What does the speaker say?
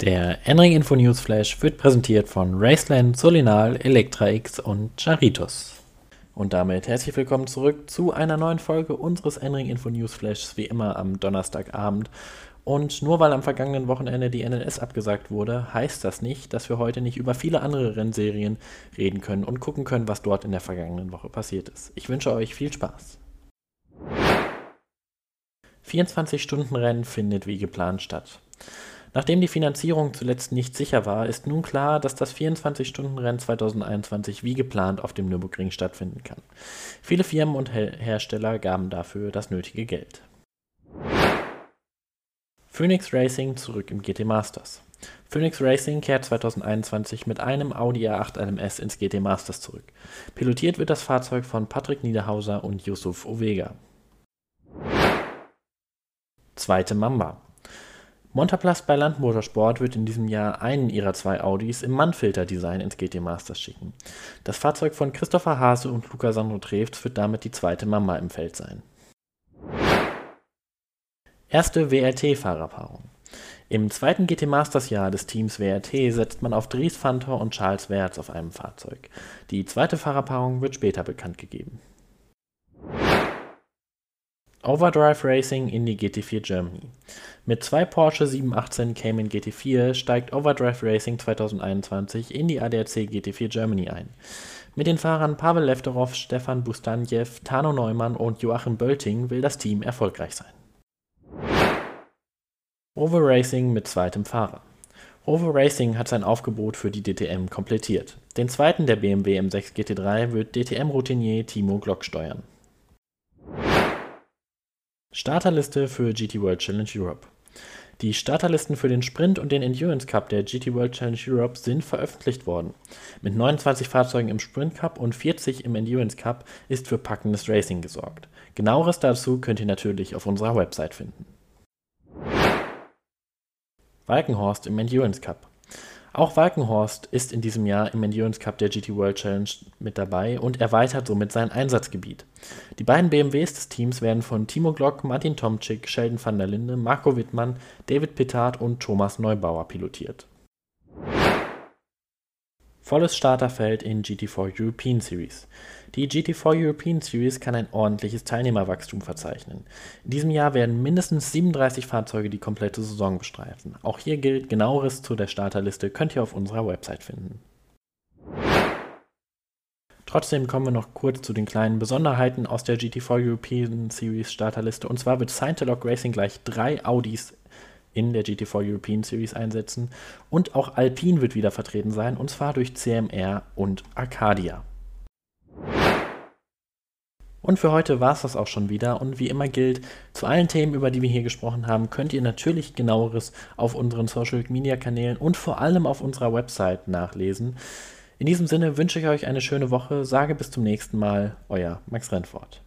Der Enring Info News Flash wird präsentiert von Raceland, Solinal, Elektra X und Charitos. Und damit herzlich willkommen zurück zu einer neuen Folge unseres Enring Info News Flashs, wie immer am Donnerstagabend. Und nur weil am vergangenen Wochenende die NLS abgesagt wurde, heißt das nicht, dass wir heute nicht über viele andere Rennserien reden können und gucken können, was dort in der vergangenen Woche passiert ist. Ich wünsche euch viel Spaß. 24-Stunden-Rennen findet wie geplant statt. Nachdem die Finanzierung zuletzt nicht sicher war, ist nun klar, dass das 24-Stunden-Rennen 2021 wie geplant auf dem Nürburgring stattfinden kann. Viele Firmen und Her Hersteller gaben dafür das nötige Geld. Phoenix Racing zurück im GT Masters. Phoenix Racing kehrt 2021 mit einem Audi A8 LMS ins GT Masters zurück. Pilotiert wird das Fahrzeug von Patrick Niederhauser und Yusuf Ovega. Zweite Mamba. Montaplast bei Land Motorsport wird in diesem Jahr einen ihrer zwei Audis im Mannfilter-Design ins GT Masters schicken. Das Fahrzeug von Christopher Hase und Luca Sandro Trefts wird damit die zweite Mama im Feld sein. Erste WRT-Fahrerpaarung. Im zweiten GT Masters Jahr des Teams WRT setzt man auf Dries Fantor und Charles Wertz auf einem Fahrzeug. Die zweite Fahrerpaarung wird später bekannt gegeben. Overdrive Racing in die GT4 Germany. Mit zwei Porsche 718 Cayman GT4 steigt Overdrive Racing 2021 in die ADAC GT4 Germany ein. Mit den Fahrern Pavel Lefterov, Stefan Bustanjew, Tano Neumann und Joachim Bölting will das Team erfolgreich sein. Rover Racing mit zweitem Fahrer. Rover Racing hat sein Aufgebot für die DTM komplettiert. Den zweiten der BMW M6 GT3 wird DTM-Routinier Timo Glock steuern. Starterliste für GT World Challenge Europe. Die Starterlisten für den Sprint und den Endurance Cup der GT World Challenge Europe sind veröffentlicht worden. Mit 29 Fahrzeugen im Sprint Cup und 40 im Endurance Cup ist für packendes Racing gesorgt. Genaueres dazu könnt ihr natürlich auf unserer Website finden. Walkenhorst im Endurance Cup. Auch Walkenhorst ist in diesem Jahr im Endurance Cup der GT World Challenge mit dabei und erweitert somit sein Einsatzgebiet. Die beiden BMWs des Teams werden von Timo Glock, Martin Tomczyk, Sheldon van der Linde, Marco Wittmann, David Pittard und Thomas Neubauer pilotiert. Volles Starterfeld in GT4 European Series. Die GT4 European Series kann ein ordentliches Teilnehmerwachstum verzeichnen. In diesem Jahr werden mindestens 37 Fahrzeuge die komplette Saison bestreiten. Auch hier gilt, genaueres zu der Starterliste könnt ihr auf unserer Website finden. Trotzdem kommen wir noch kurz zu den kleinen Besonderheiten aus der GT4 European Series Starterliste. Und zwar wird Scientolog Racing gleich drei Audis in der GT4 European Series einsetzen. Und auch Alpine wird wieder vertreten sein, und zwar durch CMR und Arcadia. Und für heute war es das auch schon wieder. Und wie immer gilt, zu allen Themen, über die wir hier gesprochen haben, könnt ihr natürlich genaueres auf unseren Social Media Kanälen und vor allem auf unserer Website nachlesen. In diesem Sinne wünsche ich euch eine schöne Woche, sage bis zum nächsten Mal, euer Max Rentfort.